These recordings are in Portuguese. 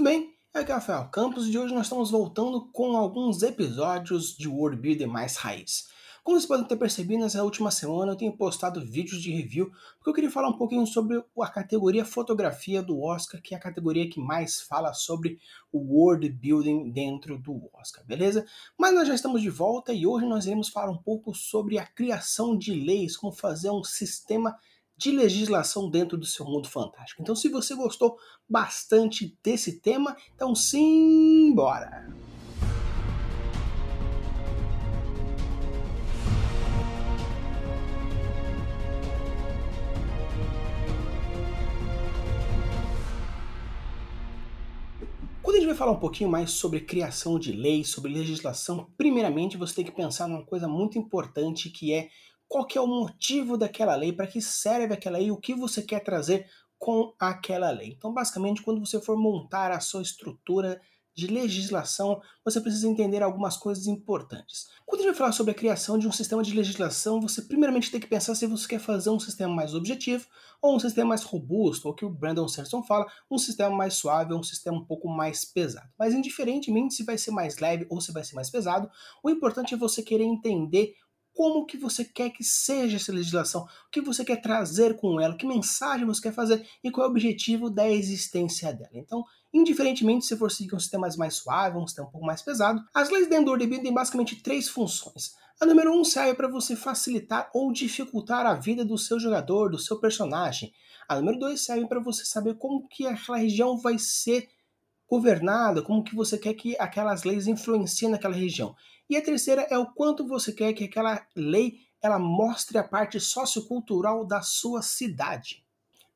tudo bem? Aqui é o Rafael Campos e hoje nós estamos voltando com alguns episódios de World Builder mais raiz. Como vocês podem ter percebido, nessa última semana eu tenho postado vídeos de review porque eu queria falar um pouquinho sobre a categoria fotografia do Oscar, que é a categoria que mais fala sobre o world building dentro do Oscar, beleza? Mas nós já estamos de volta e hoje nós iremos falar um pouco sobre a criação de leis, como fazer um sistema de legislação dentro do seu mundo fantástico. Então, se você gostou bastante desse tema, então sim, bora! Quando a gente vai falar um pouquinho mais sobre criação de leis, sobre legislação, primeiramente você tem que pensar numa coisa muito importante que é qual que é o motivo daquela lei, para que serve aquela lei, o que você quer trazer com aquela lei. Então, basicamente, quando você for montar a sua estrutura de legislação, você precisa entender algumas coisas importantes. Quando a gente vai falar sobre a criação de um sistema de legislação, você primeiramente tem que pensar se você quer fazer um sistema mais objetivo ou um sistema mais robusto, ou que o Brandon Sanderson fala, um sistema mais suave um sistema um pouco mais pesado. Mas indiferentemente se vai ser mais leve ou se vai ser mais pesado, o importante é você querer entender como que você quer que seja essa legislação, o que você quer trazer com ela, que mensagem você quer fazer e qual é o objetivo da existência dela. Então, indiferentemente se for seguir um sistema mais suave, um sistema um pouco mais pesado, as leis dentro do Order têm basicamente três funções. A número um serve para você facilitar ou dificultar a vida do seu jogador, do seu personagem. A número dois serve para você saber como que aquela região vai ser governada, como que você quer que aquelas leis influenciem naquela região. E a terceira é o quanto você quer que aquela lei ela mostre a parte sociocultural da sua cidade.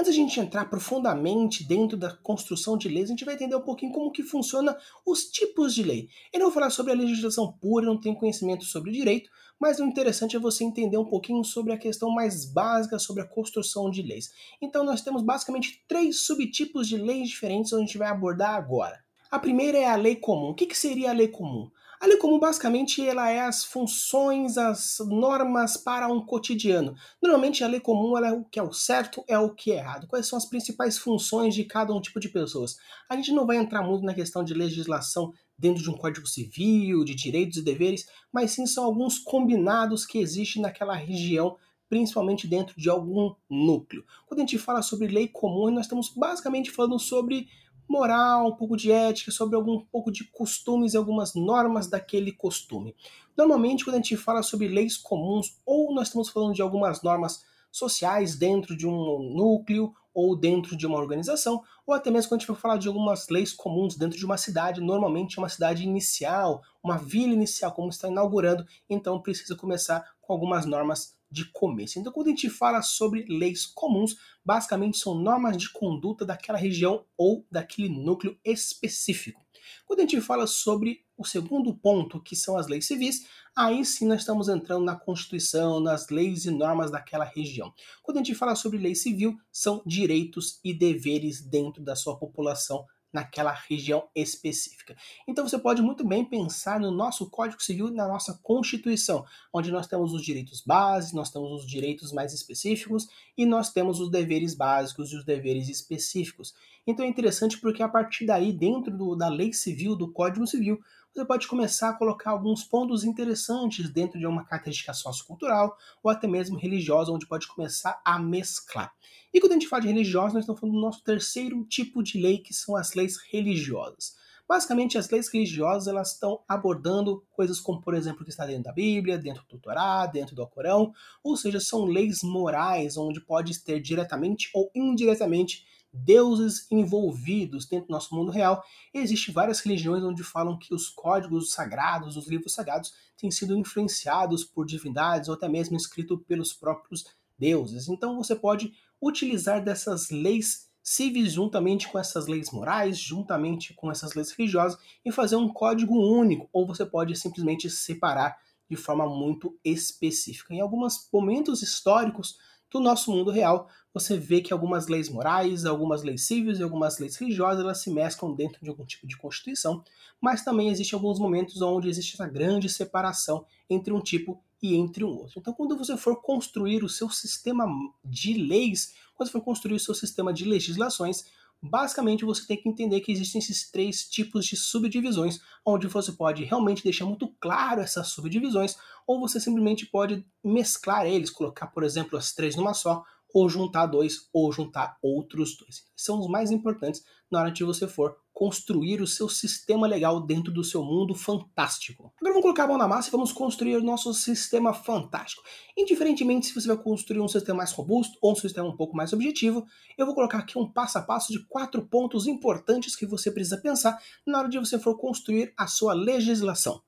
Antes a gente entrar profundamente dentro da construção de leis, a gente vai entender um pouquinho como que funciona os tipos de lei. Eu não vou falar sobre a legislação pura, não tenho conhecimento sobre direito, mas o interessante é você entender um pouquinho sobre a questão mais básica sobre a construção de leis. Então nós temos basicamente três subtipos de leis diferentes onde a gente vai abordar agora. A primeira é a lei comum. O que, que seria a lei comum? A lei comum basicamente ela é as funções, as normas para um cotidiano. Normalmente a lei comum é o que é o certo, é o que é errado. Quais são as principais funções de cada um tipo de pessoas? A gente não vai entrar muito na questão de legislação dentro de um código civil, de direitos e deveres, mas sim são alguns combinados que existem naquela região principalmente dentro de algum núcleo. Quando a gente fala sobre lei comum, nós estamos basicamente falando sobre moral, um pouco de ética, sobre algum pouco de costumes e algumas normas daquele costume. Normalmente, quando a gente fala sobre leis comuns, ou nós estamos falando de algumas normas sociais dentro de um núcleo ou dentro de uma organização, ou até mesmo quando a gente for falar de algumas leis comuns dentro de uma cidade, normalmente é uma cidade inicial, uma vila inicial, como está inaugurando, então precisa começar com algumas normas de começo. Então, quando a gente fala sobre leis comuns, basicamente são normas de conduta daquela região ou daquele núcleo específico. Quando a gente fala sobre o segundo ponto, que são as leis civis, aí sim nós estamos entrando na Constituição, nas leis e normas daquela região. Quando a gente fala sobre lei civil, são direitos e deveres dentro da sua população naquela região específica. Então você pode muito bem pensar no nosso Código Civil, na nossa Constituição, onde nós temos os direitos básicos, nós temos os direitos mais específicos e nós temos os deveres básicos e os deveres específicos. Então é interessante porque a partir daí, dentro do, da lei civil, do Código Civil, você pode começar a colocar alguns pontos interessantes dentro de uma característica sociocultural ou até mesmo religiosa, onde pode começar a mesclar. E quando a gente fala de religiosa, nós estamos falando do nosso terceiro tipo de lei, que são as leis religiosas. Basicamente, as leis religiosas elas estão abordando coisas como, por exemplo, o que está dentro da Bíblia, dentro do Torá, dentro do Alcorão, ou seja, são leis morais onde pode ter diretamente ou indiretamente deuses envolvidos dentro do nosso mundo real. Existem várias religiões onde falam que os códigos sagrados, os livros sagrados, têm sido influenciados por divindades ou até mesmo escritos pelos próprios deuses. Então você pode utilizar dessas leis civis juntamente com essas leis morais, juntamente com essas leis religiosas e fazer um código único, ou você pode simplesmente separar de forma muito específica. Em alguns momentos históricos do nosso mundo real, você vê que algumas leis morais, algumas leis civis e algumas leis religiosas elas se mesclam dentro de algum tipo de constituição, mas também existem alguns momentos onde existe essa grande separação entre um tipo e entre um outro. Então, quando você for construir o seu sistema de leis, quando você for construir o seu sistema de legislações, Basicamente, você tem que entender que existem esses três tipos de subdivisões, onde você pode realmente deixar muito claro essas subdivisões, ou você simplesmente pode mesclar eles, colocar, por exemplo, as três numa só, ou juntar dois, ou juntar outros dois. São os mais importantes na hora de você for construir o seu sistema legal dentro do seu mundo fantástico. Agora vamos colocar a mão na massa e vamos construir o nosso sistema fantástico. Indiferentemente se você vai construir um sistema mais robusto ou um sistema um pouco mais objetivo, eu vou colocar aqui um passo a passo de quatro pontos importantes que você precisa pensar na hora de você for construir a sua legislação.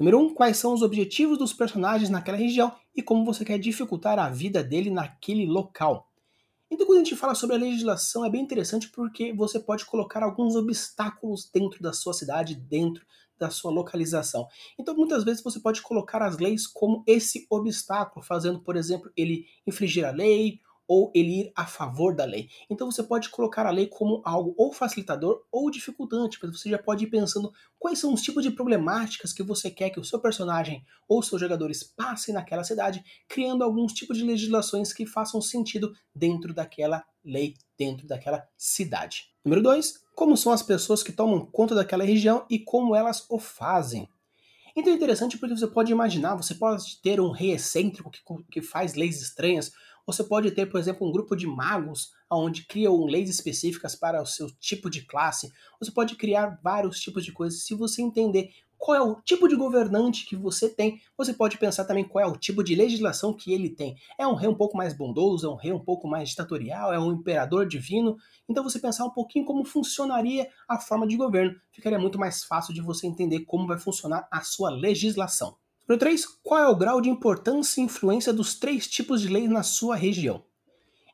Número 1. Um, quais são os objetivos dos personagens naquela região e como você quer dificultar a vida dele naquele local. Então, quando a gente fala sobre a legislação, é bem interessante porque você pode colocar alguns obstáculos dentro da sua cidade, dentro da sua localização. Então, muitas vezes você pode colocar as leis como esse obstáculo, fazendo, por exemplo, ele infringir a lei ou ele ir a favor da lei. Então você pode colocar a lei como algo ou facilitador ou dificultante, mas você já pode ir pensando quais são os tipos de problemáticas que você quer que o seu personagem ou seus jogadores passem naquela cidade, criando alguns tipos de legislações que façam sentido dentro daquela lei, dentro daquela cidade. Número 2, como são as pessoas que tomam conta daquela região e como elas o fazem. Então é interessante porque você pode imaginar, você pode ter um rei excêntrico que, que faz leis estranhas, você pode ter, por exemplo, um grupo de magos onde criam leis específicas para o seu tipo de classe. Você pode criar vários tipos de coisas. Se você entender qual é o tipo de governante que você tem, você pode pensar também qual é o tipo de legislação que ele tem. É um rei um pouco mais bondoso, é um rei um pouco mais ditatorial, é um imperador divino. Então você pensar um pouquinho como funcionaria a forma de governo, ficaria muito mais fácil de você entender como vai funcionar a sua legislação. Número 3. Qual é o grau de importância e influência dos três tipos de leis na sua região?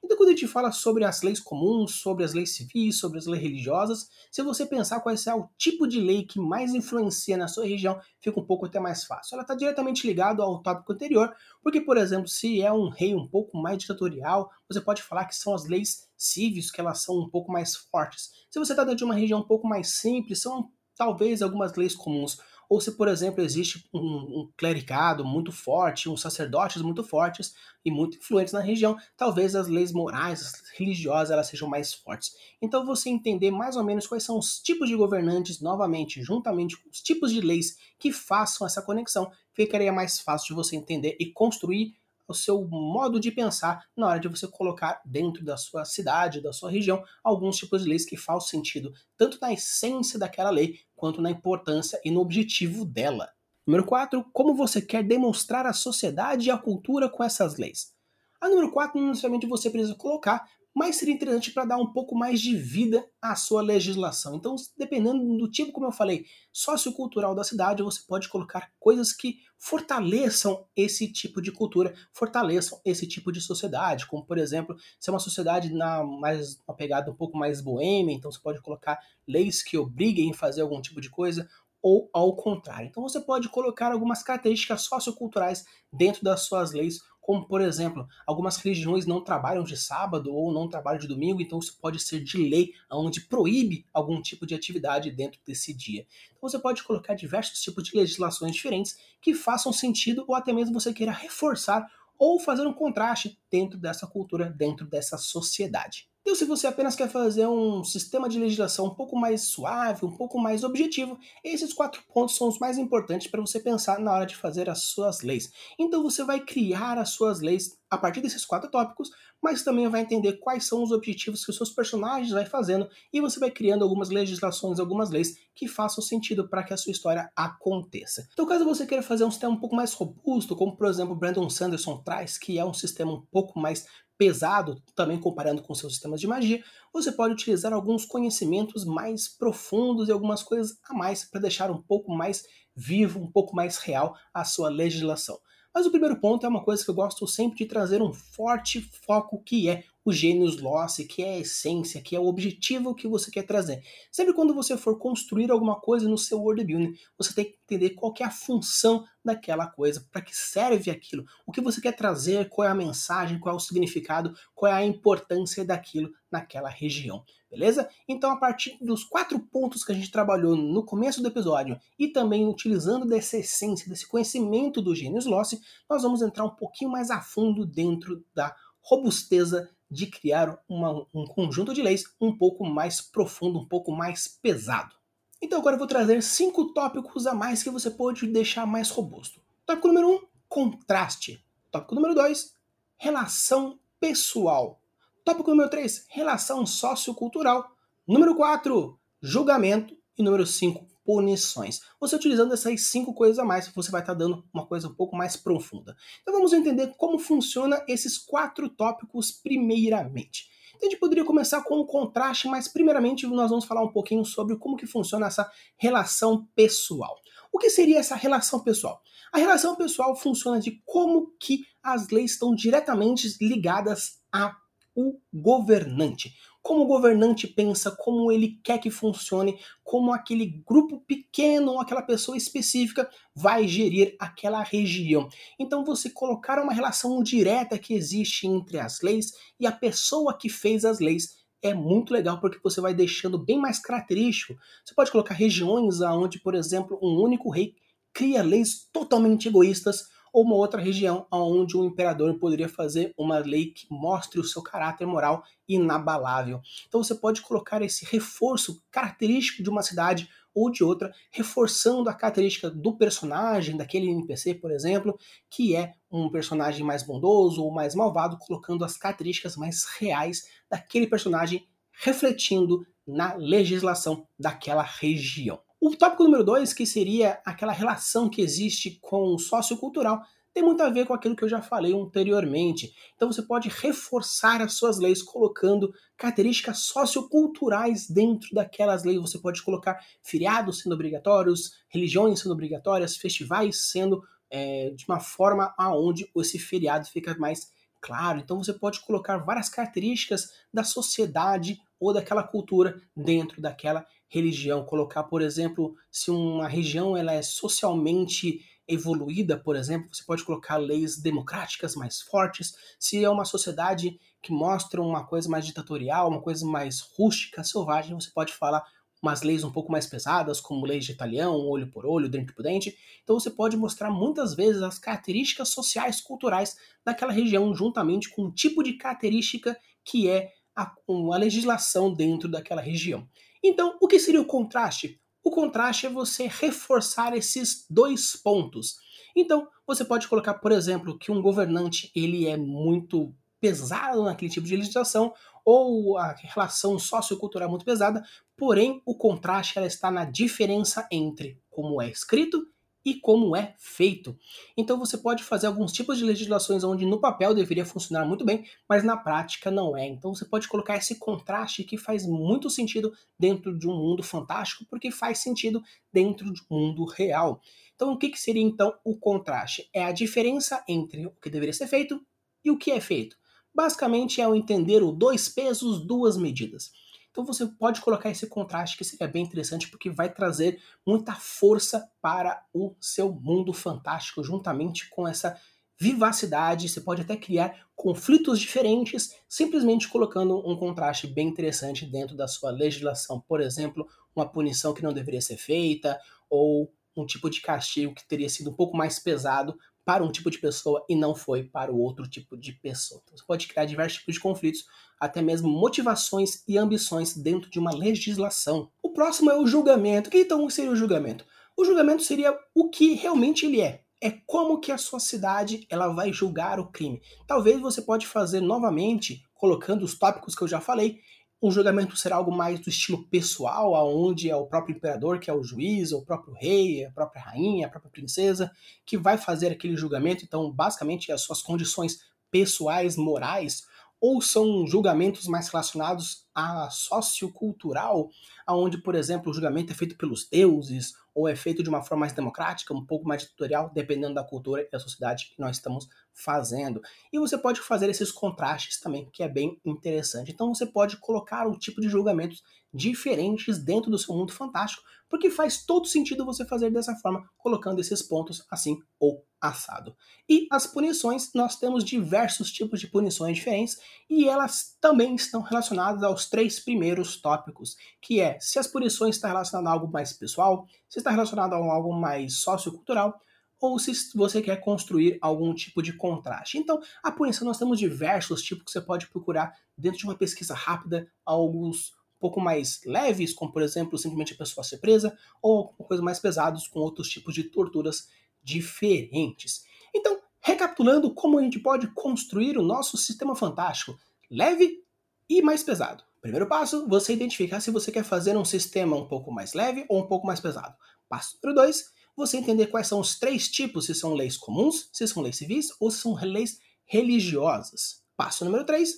Então, quando a gente fala sobre as leis comuns, sobre as leis civis, sobre as leis religiosas, se você pensar qual é o tipo de lei que mais influencia na sua região, fica um pouco até mais fácil. Ela está diretamente ligada ao tópico anterior, porque, por exemplo, se é um rei um pouco mais ditatorial, você pode falar que são as leis civis, que elas são um pouco mais fortes. Se você está dentro de uma região um pouco mais simples, são talvez algumas leis comuns ou se, por exemplo, existe um, um clericado muito forte, uns sacerdotes muito fortes e muito influentes na região, talvez as leis morais, as religiosas, elas sejam mais fortes. Então, você entender mais ou menos quais são os tipos de governantes, novamente, juntamente com os tipos de leis que façam essa conexão, ficaria mais fácil de você entender e construir o seu modo de pensar na hora de você colocar dentro da sua cidade, da sua região, alguns tipos de leis que fazem sentido, tanto na essência daquela lei, quanto na importância e no objetivo dela. Número 4, como você quer demonstrar a sociedade e a cultura com essas leis. A número 4 não necessariamente você precisa colocar, mas seria interessante para dar um pouco mais de vida à sua legislação. Então, dependendo do tipo, como eu falei, sociocultural da cidade, você pode colocar coisas que fortaleçam esse tipo de cultura, fortaleçam esse tipo de sociedade, como por exemplo, se é uma sociedade na mais uma pegada um pouco mais boêmia, então você pode colocar leis que obriguem a fazer algum tipo de coisa, ou ao contrário. Então você pode colocar algumas características socioculturais dentro das suas leis como por exemplo, algumas religiões não trabalham de sábado ou não trabalham de domingo, então isso pode ser de lei, onde proíbe algum tipo de atividade dentro desse dia. Então você pode colocar diversos tipos de legislações diferentes que façam sentido ou até mesmo você queira reforçar ou fazer um contraste dentro dessa cultura, dentro dessa sociedade. Então, se você apenas quer fazer um sistema de legislação um pouco mais suave, um pouco mais objetivo, esses quatro pontos são os mais importantes para você pensar na hora de fazer as suas leis. Então, você vai criar as suas leis a partir desses quatro tópicos, mas também vai entender quais são os objetivos que os seus personagens vai fazendo e você vai criando algumas legislações, algumas leis que façam sentido para que a sua história aconteça. Então, caso você queira fazer um sistema um pouco mais robusto, como por exemplo Brandon Sanderson traz, que é um sistema um pouco mais pesado, também comparando com seus sistemas de magia, você pode utilizar alguns conhecimentos mais profundos e algumas coisas a mais para deixar um pouco mais vivo, um pouco mais real a sua legislação. Mas o primeiro ponto é uma coisa que eu gosto sempre de trazer um forte foco que é o gênios loss, que é a essência, que é o objetivo que você quer trazer. Sempre quando você for construir alguma coisa no seu world building, você tem que entender qual que é a função daquela coisa, para que serve aquilo, o que você quer trazer, qual é a mensagem, qual é o significado, qual é a importância daquilo naquela região. Beleza? Então, a partir dos quatro pontos que a gente trabalhou no começo do episódio e também utilizando dessa essência, desse conhecimento do Gênios Loss, nós vamos entrar um pouquinho mais a fundo dentro da robusteza de criar uma, um conjunto de leis um pouco mais profundo, um pouco mais pesado. Então agora eu vou trazer cinco tópicos a mais que você pode deixar mais robusto. Tópico número um, contraste. Tópico número dois, relação pessoal. Tópico número três, relação sociocultural. Número quatro, julgamento. E número cinco, punições. Você utilizando essas cinco coisas a mais, você vai estar dando uma coisa um pouco mais profunda. Então vamos entender como funciona esses quatro tópicos primeiramente. Então a gente poderia começar com o contraste, mas primeiramente nós vamos falar um pouquinho sobre como que funciona essa relação pessoal. O que seria essa relação pessoal? A relação pessoal funciona de como que as leis estão diretamente ligadas a o governante como o governante pensa, como ele quer que funcione, como aquele grupo pequeno, aquela pessoa específica vai gerir aquela região. Então você colocar uma relação direta que existe entre as leis e a pessoa que fez as leis é muito legal porque você vai deixando bem mais característico. Você pode colocar regiões onde, por exemplo, um único rei cria leis totalmente egoístas ou uma outra região onde o imperador poderia fazer uma lei que mostre o seu caráter moral inabalável. Então você pode colocar esse reforço característico de uma cidade ou de outra, reforçando a característica do personagem, daquele NPC, por exemplo, que é um personagem mais bondoso ou mais malvado, colocando as características mais reais daquele personagem, refletindo na legislação daquela região. O tópico número dois, que seria aquela relação que existe com o sociocultural, tem muito a ver com aquilo que eu já falei anteriormente. Então você pode reforçar as suas leis colocando características socioculturais dentro daquelas leis. Você pode colocar feriados sendo obrigatórios, religiões sendo obrigatórias, festivais sendo é, de uma forma aonde esse feriado fica mais claro. Então você pode colocar várias características da sociedade ou daquela cultura dentro daquela religião, colocar, por exemplo, se uma região ela é socialmente evoluída, por exemplo, você pode colocar leis democráticas mais fortes. Se é uma sociedade que mostra uma coisa mais ditatorial, uma coisa mais rústica, selvagem, você pode falar umas leis um pouco mais pesadas, como leis de italião, olho por olho, dente por dente. Então você pode mostrar muitas vezes as características sociais, culturais daquela região, juntamente com o tipo de característica que é a, a legislação dentro daquela região. Então, o que seria o contraste? O contraste é você reforçar esses dois pontos. Então, você pode colocar, por exemplo, que um governante ele é muito pesado naquele tipo de legislação ou a relação sociocultural é muito pesada, porém o contraste ela está na diferença entre como é escrito e como é feito. Então você pode fazer alguns tipos de legislações onde no papel deveria funcionar muito bem, mas na prática não é. Então você pode colocar esse contraste que faz muito sentido dentro de um mundo fantástico, porque faz sentido dentro de um mundo real. Então o que, que seria então o contraste? É a diferença entre o que deveria ser feito e o que é feito. Basicamente é o entender o dois pesos, duas medidas. Então você pode colocar esse contraste que seria bem interessante porque vai trazer muita força para o seu mundo fantástico juntamente com essa vivacidade, você pode até criar conflitos diferentes simplesmente colocando um contraste bem interessante dentro da sua legislação. Por exemplo, uma punição que não deveria ser feita ou um tipo de castigo que teria sido um pouco mais pesado para um tipo de pessoa e não foi para o outro tipo de pessoa. Então, você pode criar diversos tipos de conflitos, até mesmo motivações e ambições dentro de uma legislação. O próximo é o julgamento. O que então seria o julgamento? O julgamento seria o que realmente ele é. É como que a sua cidade ela vai julgar o crime. Talvez você pode fazer novamente, colocando os tópicos que eu já falei, um julgamento será algo mais do estilo pessoal, aonde é o próprio imperador, que é o juiz, ou o próprio rei, a própria rainha, a própria princesa, que vai fazer aquele julgamento. Então, basicamente, as suas condições pessoais, morais, ou são julgamentos mais relacionados a sociocultural, aonde, por exemplo, o julgamento é feito pelos deuses, ou é feito de uma forma mais democrática, um pouco mais ditatorial, dependendo da cultura e da sociedade que nós estamos fazendo. E você pode fazer esses contrastes também, que é bem interessante. Então você pode colocar o tipo de julgamentos diferentes dentro do seu mundo fantástico, porque faz todo sentido você fazer dessa forma, colocando esses pontos assim ou assado. E as punições, nós temos diversos tipos de punições diferentes e elas também estão relacionadas aos três primeiros tópicos, que é se as punições estão relacionadas a algo mais pessoal, se está relacionado a algo mais sociocultural, ou se você quer construir algum tipo de contraste. Então, a punição nós temos diversos tipos que você pode procurar dentro de uma pesquisa rápida, alguns um pouco mais leves, como por exemplo, simplesmente a pessoa ser presa, ou coisas mais pesadas com outros tipos de torturas diferentes. Então, recapitulando como a gente pode construir o nosso sistema fantástico, leve e mais pesado. Primeiro passo, você identificar se você quer fazer um sistema um pouco mais leve ou um pouco mais pesado. Passo número dois, você entender quais são os três tipos, se são leis comuns, se são leis civis ou se são leis religiosas. Passo número 3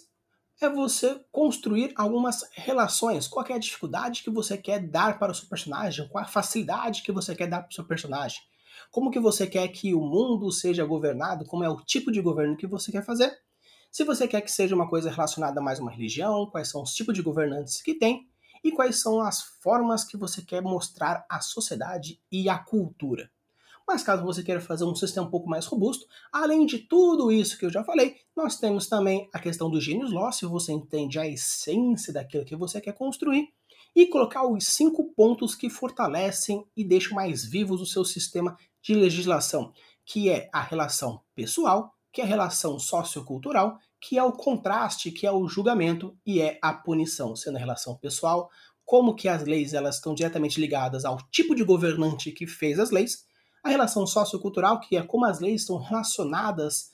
é você construir algumas relações. Qual é a dificuldade que você quer dar para o seu personagem? Qual a facilidade que você quer dar para o seu personagem? Como que você quer que o mundo seja governado? Como é o tipo de governo que você quer fazer? Se você quer que seja uma coisa relacionada a mais uma religião, quais são os tipos de governantes que tem? E quais são as formas que você quer mostrar à sociedade e à cultura. Mas caso você queira fazer um sistema um pouco mais robusto, além de tudo isso que eu já falei, nós temos também a questão do gênios law, se você entende a essência daquilo que você quer construir, e colocar os cinco pontos que fortalecem e deixam mais vivos o seu sistema de legislação, que é a relação pessoal, que é a relação sociocultural, que é o contraste, que é o julgamento e é a punição, sendo a relação pessoal, como que as leis elas estão diretamente ligadas ao tipo de governante que fez as leis, a relação sociocultural, que é como as leis estão relacionadas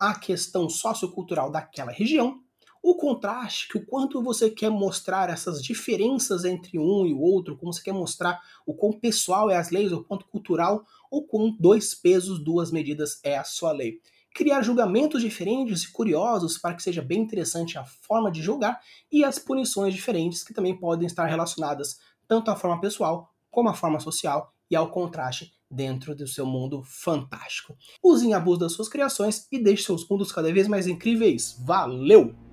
à questão sociocultural daquela região, o contraste, que o quanto você quer mostrar essas diferenças entre um e o outro, como você quer mostrar o quão pessoal é as leis, o quanto cultural, ou com dois pesos, duas medidas é a sua lei criar julgamentos diferentes e curiosos para que seja bem interessante a forma de julgar e as punições diferentes que também podem estar relacionadas tanto à forma pessoal como à forma social e ao contraste dentro do seu mundo fantástico. Usem abuso das suas criações e deixe seus mundos cada vez mais incríveis. Valeu!